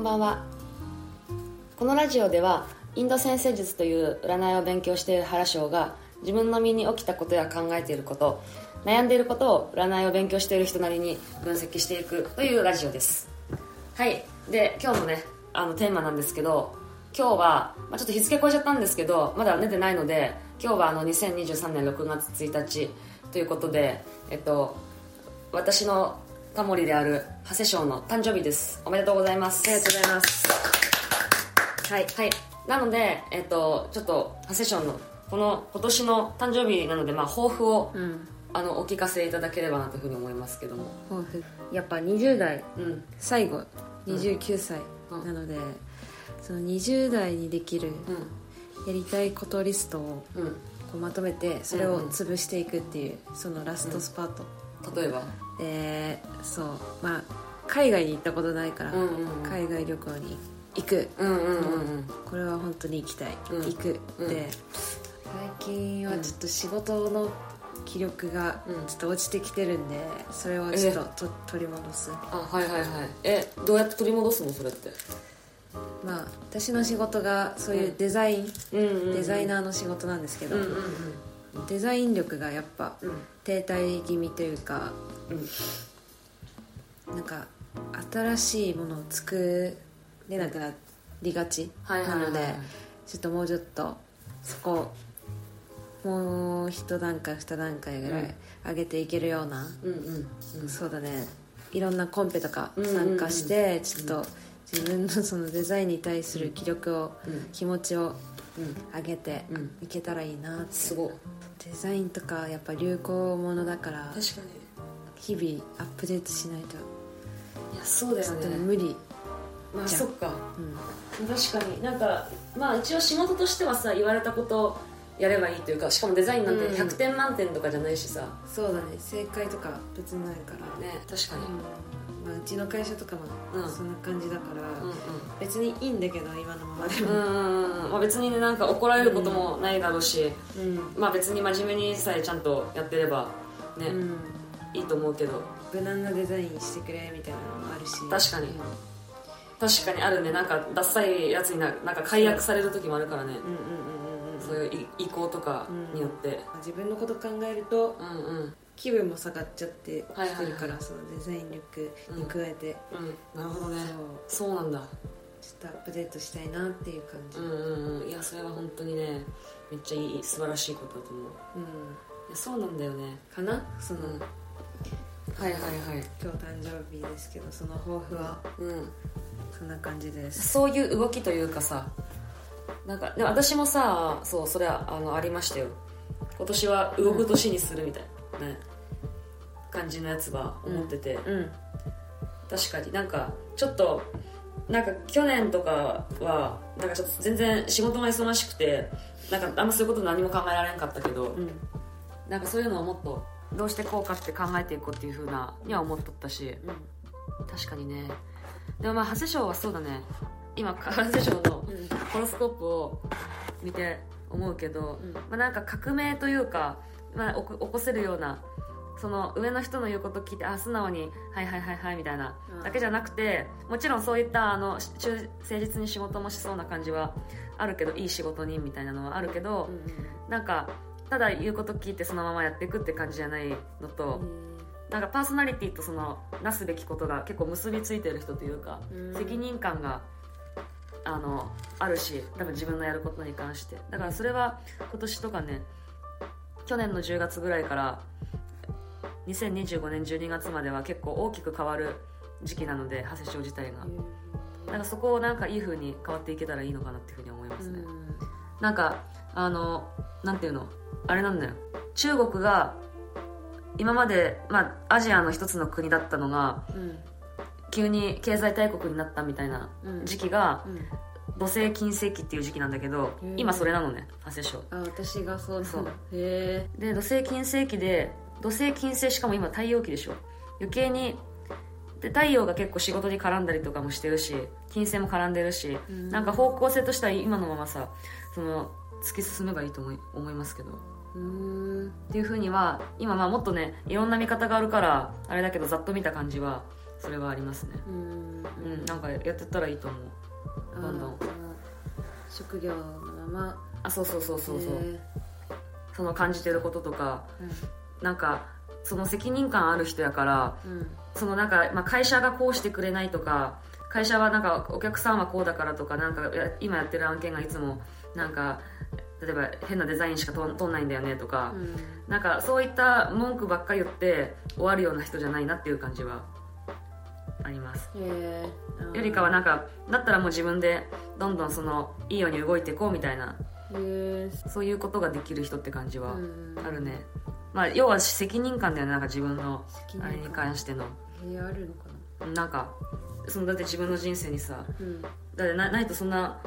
んばんは。このラジオではインド先生術という占いを勉強している原翔が自分の身に起きたことや考えていること悩んでいることを占いを勉強している人なりに分析していくというラジオです。はい。で今日のねあのテーマなんですけど今日は、まあ、ちょっと日付超えちゃったんですけどまだ寝てないので今日はあの2023年6月1日ということでえっと私のタモリである長谷翔の誕生日です。おめでとうございます。ありがとうございます。はいはい。なのでえっとちょっと長谷翔のこの今年の誕生日なのでまあ抱負を、うん。あのお聞かせいただければなというふうに思いますけども。抱負。やっぱ20代。うん。最後。29歳。うん。なので、その20代にできるうやりたいことリストをんうん。こうまとめてそれを潰していくっていうそのラストスパート、例えば？でそうまあ海外に行ったことないから、うんうんうん。海外旅行に行く。うんうんうんうん。これは本当に行きたい、うん。行く、うん。で最近はちょっと仕事の気力がうん。ちょっと落ちてきてるんでそれをちょっとと取り戻す。あはいはいはい。えどうやって取り戻すの？それって。まあ私の仕事がそういうデザイン、うんうんデザイナーの仕事なんですけど、うんうんデザイン力がやっぱうん。停滞気味というかうん。なんか新しいものを作れなくなりがちなのでちょっともうちょっとそこもう一段階二段階ぐらうん。い上げていけるような、うんそうだね。いろんなコンペとか参加してちょっと自分のそのデザインに対する気力を、うん。気持ちをうん上げてうん。いけたらいいなって。すごいデザインとかやっぱ流行ものだから確かに。日々アップデートしないと。いやそうだよね。無理、まあそっか。うん、確かに。なんかまあ一応仕事としてはさ言われたことをやればいいというかしかもデザインなんてうん。100点満点とかじゃないしさ、そうだね。正解とか別にないから。ね確かに、うんまあ、うちの会社とかもうん。そんな感じだから、うん別にいいんだけど今のままでも、うんうんうんうん。まあ、別にねなんか怒られることもないだろうし、うん。まあ別に真面目にさえちゃんとやってればね、うん。いいと思うけど。無難なデザインしてくれみたいなのもあるし。確かに。うん。確かにあるね。なんかダッサいやつにななんか解約される時もあるからね。うんうんうんうんうんそういう意向とかによって。自分のこと考えるとうんうん気分も下がっちゃってきてるから、そのデザイン力に加えて、うん。なるほどね。そう。そうなんだ。ちょっとアップデートしたいなっていう感じ、うんうんうん。いやそれは本当にねめっちゃいい素晴らしいことだと思う。うん。いやそうなんだよね。かな？その、うん。はいはいはい。今日誕生日ですけどその抱負は？うん。そんな感じです。そういう動きというかさなんかでも私もさそうそれはあのありましたよ。今年は動く年にするみたいな。ね、感じのやつは思ってて、うん。確かに。なんかちょっとなんか去年とかはなんかちょっと全然仕事が忙しくてなんかあんまそういうこと何も考えられんかったけど、うん。なんかそういうのをもっとどうしてこうかって考えていこうっていうふうなには思っとったし。確かにね。でもまあ長谷翔はそうだね。今長谷翔のうん。ホロスコープを見て思うけど、うん。まあ、なんか革命というか、まあ、起こせるようなその上の人の言うこと聞いてあ素直に「はいはいはいはい」みたいなうん。だけじゃなくてもちろんそういったあの誠実に仕事もしそうな感じはあるけどいい仕事人みたいなのはあるけど、なんかただ言うこと聞いてそのままやっていくって感じじゃないのと、なんかパーソナリティとそのなすべきことが結構結びついてる人というか、うん。責任感があのあるし多分自分のやることに関して。だからそれは今年とかね去年の10月ぐらいから2025年12月までは結構大きく変わる時期なので長谷翔自体が。なんかそこをなんかいい風に変わっていけたらいいのかなっていうふうに思いますね、なんかあのなんていうの？あれなんだよ。中国が今まで、まあ、アジアの一つの国だったのがうん。急に経済大国になったみたいなうん。時期がうん。土星金星期っていう時期なんだけどうん今それなのね長谷翔あ私がそうそう。へえで土星金星期で土星金星しかも今太陽期でしょ。余計にで太陽が結構仕事に絡んだりとかもしてるし金星も絡んでるし、うん。なんか方向性としては今のままさその突き進めばいいと思い思いますけど。うん。っていうふうには今まあもっとねいろんな見方があるからあれだけどざっと見た感じはそれはありますね。うん。うんなんかやってったらいいと思う。どんどん。職業のまま。あそうそうそうそうそう、へその感じてることとか。ーなんかその責任感ある人やからうん。うんそのなんか、まあ、会社がこうしてくれないとか会社はなんかお客さんはこうだからとかなんかや今やってる案件がいつもなんか例えば変なデザインしかと通んないんだよねとか、なんかそういった文句ばっかり言って終わるような人じゃないなっていう感じはあります。よりかはなんかだったらもう自分でどんどんそのいいように動いていこうみたいなそういうことができる人って感じはうんあるね、まあ要は責任感だよねなんか自分のあれに関しての。あるのかな。なんかそのだって自分の人生にさうん。だってなないとそんな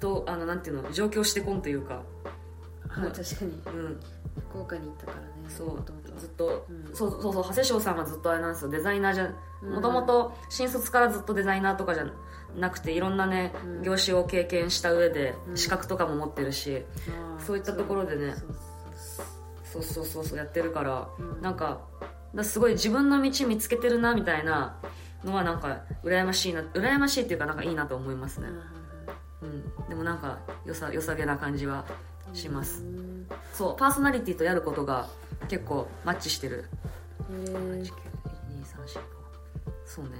とあのなんていうの上京してこんというか。あ確かに。うん。福岡に行ったからねそうずっと、うん。そうそうそう長谷翔さんがずっとあれなんですよ。デザイナーじゃうん。もともと新卒からずっとデザイナーとかじゃなくていろんなね、うん。業種を経験した上でうん。資格とかも持ってるし、そういったところでね。そうそうそうそうそうそうやってるから、うん。なんかだすごい自分の道見つけてるなみたいなのはなんか羨ましいな羨ましいっていうかなんかいいなと思いますね。うん、うん、でもなんかよさ良さげな感じはします。うん。そうパーソナリティとやることが結構マッチしてる。へー。12345そうね。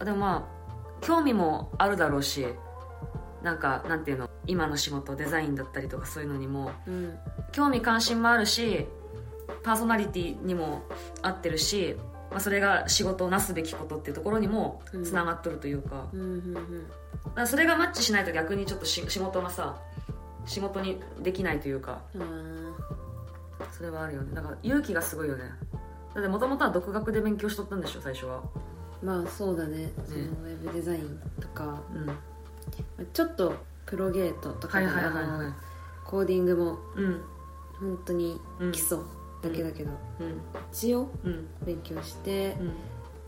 あでもまあ興味もあるだろうしなんかなんていうの今の仕事デザインだったりとかそういうのにもうん。興味関心もあるしパーソナリティにも合ってるし、まあ、それが仕事をなすべきことっていうところにもつながっとるというか,、それがマッチしないと逆にちょっとし仕事がさ仕事にできないというか。うん。あそれはあるよね。だから勇気がすごいよね。だってもともとは独学で勉強しとったんでしょ最初は。ーまあそうだね。そのウェブデザインとか。うんちょっとプロゲートとかではいはいはいあのはい。コーディングもうん本当に基礎だけだけど、うん。一応うん。勉強してうん。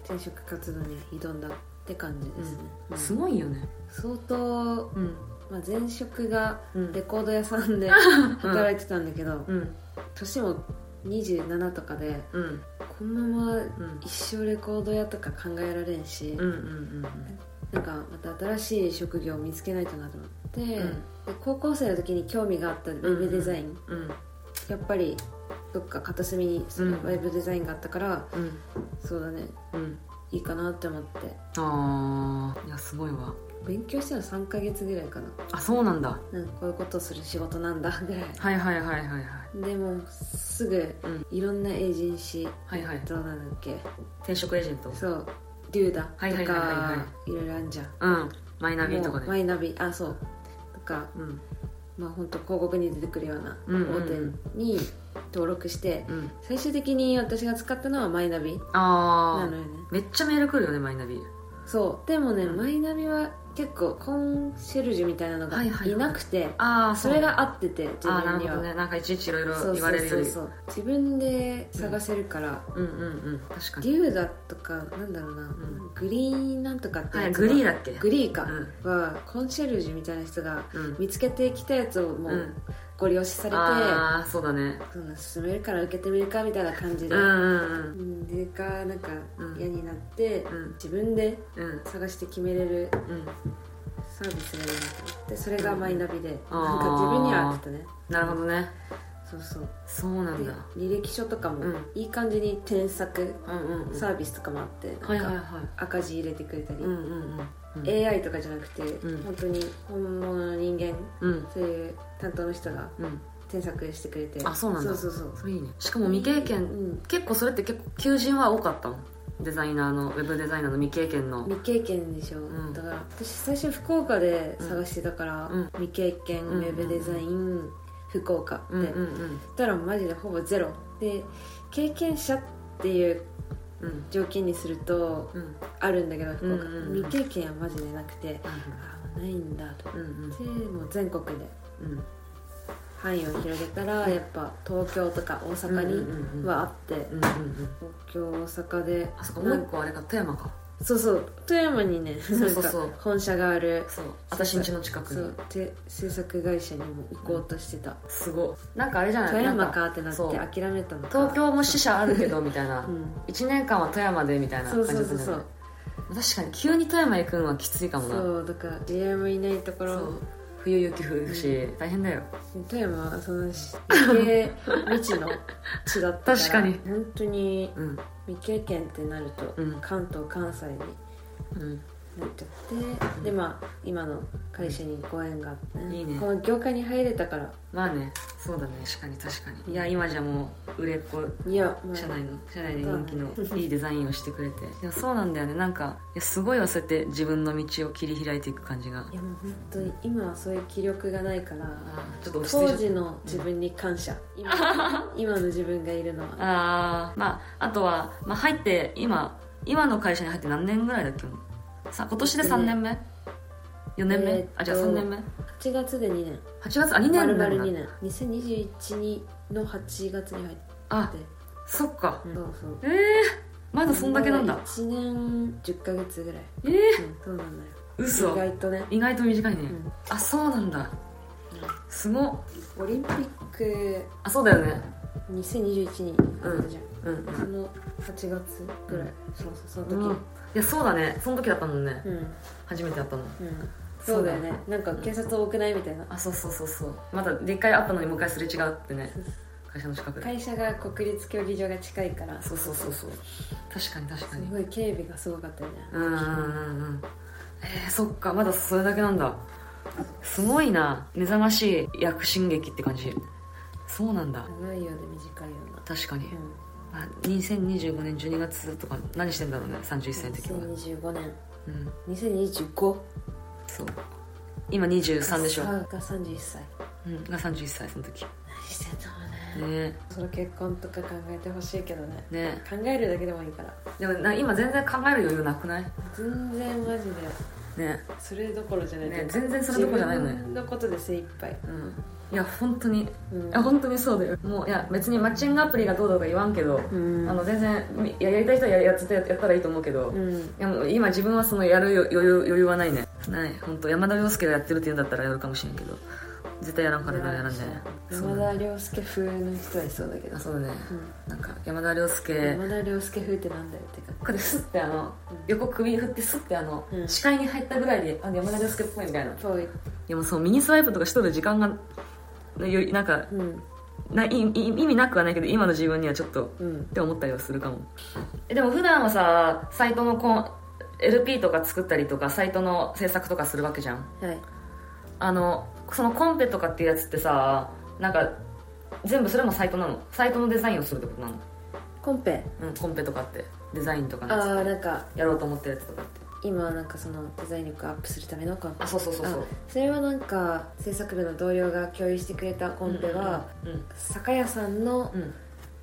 転職活動に挑んだって感じですね、うん。すごいよね。相当、うん。まあ、前職がうん。レコード屋さんで働いてたんだけど、うん。年も27とかでうんこのままうん一生レコード屋とか考えられんし、うんうんなんかまた新しい職業を見つけないとなと思って、うん。で高校生の時に興味があったウェブデザイン、うん。うんやっぱりどっか片隅にそのうん。ウェブデザインがあったから、うん。そうだね。うん。いいかなって思って。ああいやすごいわ勉強したの3ヶ月ぐらいかな。あそうなんだ。なんかこういうことをする仕事なんだぐらい。はいはいはいはいはい。でもすぐうん。いろんなエージェンシー、はいはい。どうなんだっけ。転職エージェント。そう。デューダとか、はいはいはい。ろいろあんじゃん。うん。マイナビとかもうマでイナビ。あそう。とかうん。まあ本当広告に出てくるようなうんうんうん。大手に登録して、うん。最終的に私が使ったのはマイナビああなのよね。めっちゃメール来るよねマイナビ。そう。でもね、うん。マイナビは結構コンシェルジュみたいなのがはいはいはい。いなくて、ああそれが合ってて自ああな分にはるほどね。なんかいちいちいろいろ言われるよりそうそうそう自分で探せるから、うん。うんうん確かデにューダとかなんだろうな、ん。グリーンなんとかってはいやつはグリーだっけ？グリーか、うはコンシェルジュみたいな人がうん。見つけてきたやつをもううんご利用しされて、ああそうだね。そんな進めるから受けてみるかみたいな感じで、うんうんうん。でかなんかうん嫌になって、うん。自分でうん。うん探して決めれるうん。サービスがいいなと思ってそれがマイナビで、あーなんか自分には合ってたね。なるほどね。そうそう。そうなんでだ履歴書とかもうん。いい感じに添削うんうんうん。サービスとかもあってなんかはいはいは赤字入れてくれたり、うんうんうん AI とかじゃなくて、うん。本当に本物の人間うん。そういう担当の人がうん。添削してくれて。あそうなんだ。そうそうそう。それいいね。しかも未経験、うん。結構それって結構求人は多かったの？デザイナーのウェブデザイナーの未経験の。未経験でしょ、ん。だから私最初福岡で探してたから、うん。未経験うんウェブデザイン、福岡って、うんうんうん。たらマジでほぼゼロ。で経験者っていううん条件にするとうん。あるんだけど福岡、未経験はマジでなくてあないんだと。でもう全国でうん。範囲を広げたらやっぱ東京とか大阪にはあって、東京大阪であそこもう一個あれか富山かそうそう富山にねそうそうそう。なんか本社がある。そう。私ん家の近くに。そう。で制作会社にも行こうとしてた、すごい。なんかあれじゃない？富山かってなってそう。諦めたのか。東京も支社あるけどみたいな。う。ん。1年間は富山でみたいなそう感じだそうそうそう。ったんじゃない確かに急に富山行くのはきついかもな。そうだから知り合いもいないところ。そう冬雪降るし、大変だよ。富山はその日系未知の地だったから。確かに。本当にうん。未経験ってなると、うん。関東関西にうんなっちゃって、でまあ今の会社にご縁があって、いいね。この業界に入れたから。まあねそうだね。確かに確かに。いや今じゃもう売れっ子いや、まあ、社内の社内で人気の いいデザインをしてくれて。いやそうなんだよね。なんかいやすごいわそうやって自分の道を切り開いていく感じが。いやもう本当に今はそういう気力がないからちょっと落ち着いちゃった。当時の自分に感謝、今 今の自分がいるのは。あーまああとは、まあ、入って今今の会社に入って何年ぐらいだっけ？もうさ今年で3年目？4年目、えーあじゃあ3年目？8月で2年。8月あ2年だ。々2年。2021の8月に入って。あそっか。そうそう。ええー、まだそんだけなんだ。1年10ヶ月ぐらい。ええうんそうなんだよ。嘘。意外とね。意外と短いね、ん。あそうなんだ。すごっ。オリンピック。あそうだよね。2021にあったじゃん、うん。うん。その8月ぐらい、そうそうその時。うんいやそうだね。その時だったもんね。うん、うん初めて会ったの。そうだよね。なんか警察多くないみたいな。あそうそうそうそう。まだで一回会ったのにもう一回すれ違うってね。会社の近くで。会社が国立競技場が近いから。そうそうそうそう。確かに確かに。すごい警備がすごかったよね。うんうんうん。うんえー、そっか。まだそれだけなんだ。すごいな。目覚ましい躍進劇って感じ。そうなんだ。長いようで短いような。確かに、うまあ、2025年12月とか何してんだろうね31歳の時は。ん2025年うん。2025そう。今23でしょ、が31歳うん、が31歳その時。何してんだろうね。ね。その結婚とか考えてほしいけどね。ね。考えるだけでもいいから。でもな今全然考える余裕なくない？全然マジでね。それどころじゃないね全然それどころじゃないのね自分のことで精一杯。うん。いや本当に。うん。いや本当にそうだよ。もういや別にマッチングアプリがどうとか言わんけど、うん。あの全然ややりたい人はややってやったらいいと思うけど、いうん。やもう今自分はそのやる余裕余裕はないね。ない。本当山田涼介がやってるって言うんだったらやるかもしれんけど絶対やらんからやらんじゃないそう山田涼介風の人はいそうだけど。あそうだね、うなんか山田涼介。山田涼介風ってなんだよってかこれスッてあの横首振ってスッてあの、うん。視界に入ったぐらいであ山田涼介っぽいみたいな。いぽいやもうそうミニスワイプとかしとる時間がよなんかうん。ないい意味なくはないけど今の自分にはちょっとうん。って思ったりはするかも。えでも普段はさサイトのこう LP とか作ったりとかサイトの制作とかするわけじゃん。はい。あのそのコンペとかっていうやつってさなんか全部それもサイトなの？サイトのデザインをするってことなの？コンペ？うんコンペとかって。デザインとかのやつああなんかやろうと思ってるやつとかって。今なんかそのデザイン力アップするためのコンペあそうそうそうそう。あそれはなんか制作部の同僚が共有してくれたコンペは、うん酒屋さんのうん。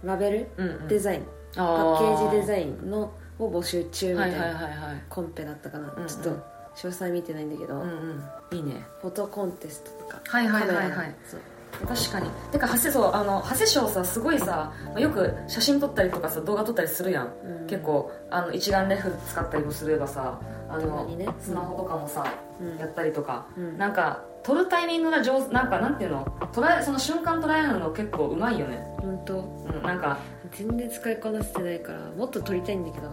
ラベル、うんうん。デザイン。パッケージデザインのを募集中みたいなはいはいはいはい。コンペだったかな、うんうん。ちょっと詳細見てないんだけど、うんうん。いいね。フォトコンテストとか。はいはいはいはい。そう確かに。てか長谷そうあの長谷賞さすごいさまあよく写真撮ったりとかさ動画撮ったりするやん、うん。結構あの一眼レフ使ったりもすればさあの、にね。スマホとかもさ、うん。やったりとか、うん。なんか撮るタイミングが上手なんかなんていうの？捉えその瞬間捉えるの結構うまいよね。本当。うんなんか。全然使いこなせてないからもっと撮りたいんだけど、う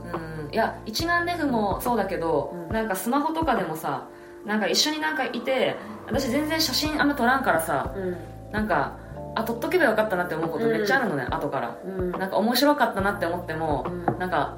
ん。いや一眼レフもそうだけど、うん。なんかスマホとかでもさなんか一緒になんかいて私全然写真あんま撮らんからさうんなんかあ撮っとけばよかったなって思うことめっちゃあるのね、後から。うん。なんか面白かったなって思っても、うん。なんか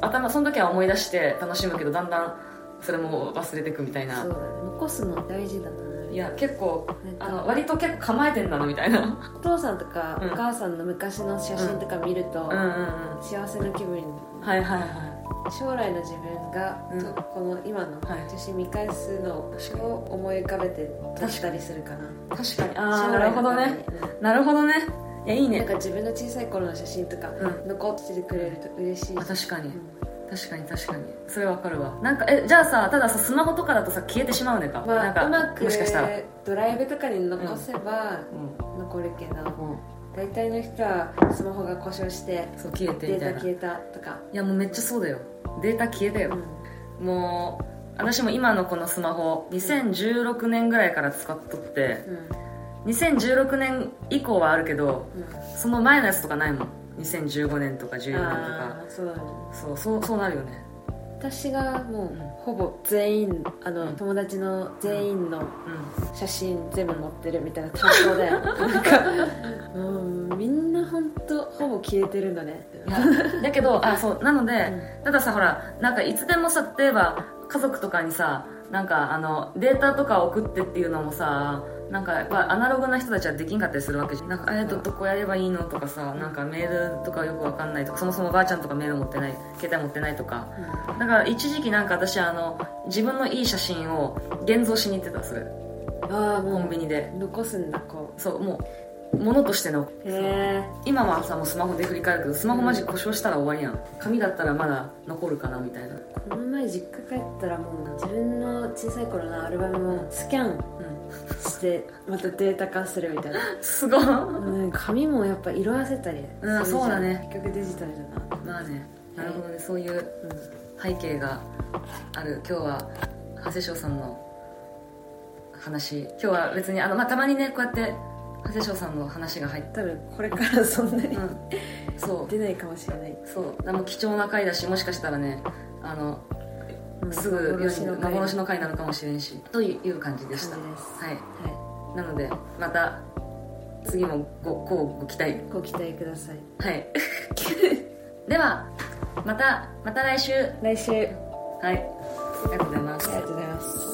頭その時は思い出して楽しむけどだんだんそれも忘れていくみたいな。そうだね。残すの大事だな。いや結構あの割と結構構えてんだなみたいな。お父さんとかうん。お母さんの昔の写真とか見ると、うんうんうん。幸せな気分にはいはいは将来の自分が、うん。とこの今のはい。写真見返すのを思い浮かべて撮ったりするかな。確かに。ああなるほどね。うん。なるほどね。いやいいね。なんか自分の小さい頃の写真とかう残っててくれると嬉しいあ確かに、うん。確かに確かに。それわかるわ。なんかえじゃあさたださスマホとかだとさ消えてしまうねか、まあ、なんかうまくもしかしたら、ドライブとかに残せばうん。残るけど、うん、大体の人はスマホが故障してそう消えてデータ消えたとか、やもうめっちゃそうだよ。データ消えたよ、うん。もう私も今のこのスマホ2016年ぐらいから使っとって2016年以降はあるけどうん。その前のやつとかないもん。2015年とか14年とか。そうそうそうなるよね私がもうほぼ全員あの、うん。友達の全員のう写真全部載ってるみたいな担当だよなんかもうみんな本当ほぼ消えてるんだねだけどあそうなので、たださほらなんかいつでもさ例えば家族とかにさなんかあのデータとか送ってっていうのもさなんかやっぱアナログな人たちはできんかったりするわけじゃん。なんかえっとどこやればいいのとかさなんかメールとかよくわかんないとかそもそもばあちゃんとかメール持ってない携帯持ってないとか。だから一時期なんか私あの自分のいい写真を現像しに行ってたそれ。ああもうコンビニで。残すんだこそうもう物としての。今はさもうスマホで振り返るけどスマホマジ故障したら終わりやん。紙だったらまだ残るかなみたいな。この前実家帰ったらもう自分の小さい頃のアルバムをスキャンうんしてまたデータ化するみたいな。すごい。うん紙もやっぱ色あせたりうんするじゃん。そうだね。結局デジタルだな。まあね。なるほどね。そういううん背景がある。今日は長谷翔さんの話。今日は別にあの、まあ、たまにねこうやって長谷翔さんの話が入って。多分これからそんなにうん。そう。出ないかもしれない。そう。でも貴重な回だしもしかしたらねあのうんすぐ世に回幻の回になるかもしれんしという感じでした。はい。はなのでまた次もごこうご期待。いご期待ください。はい。ではまたまた来週。来週。はい。ありがとうございます。ありがとうございます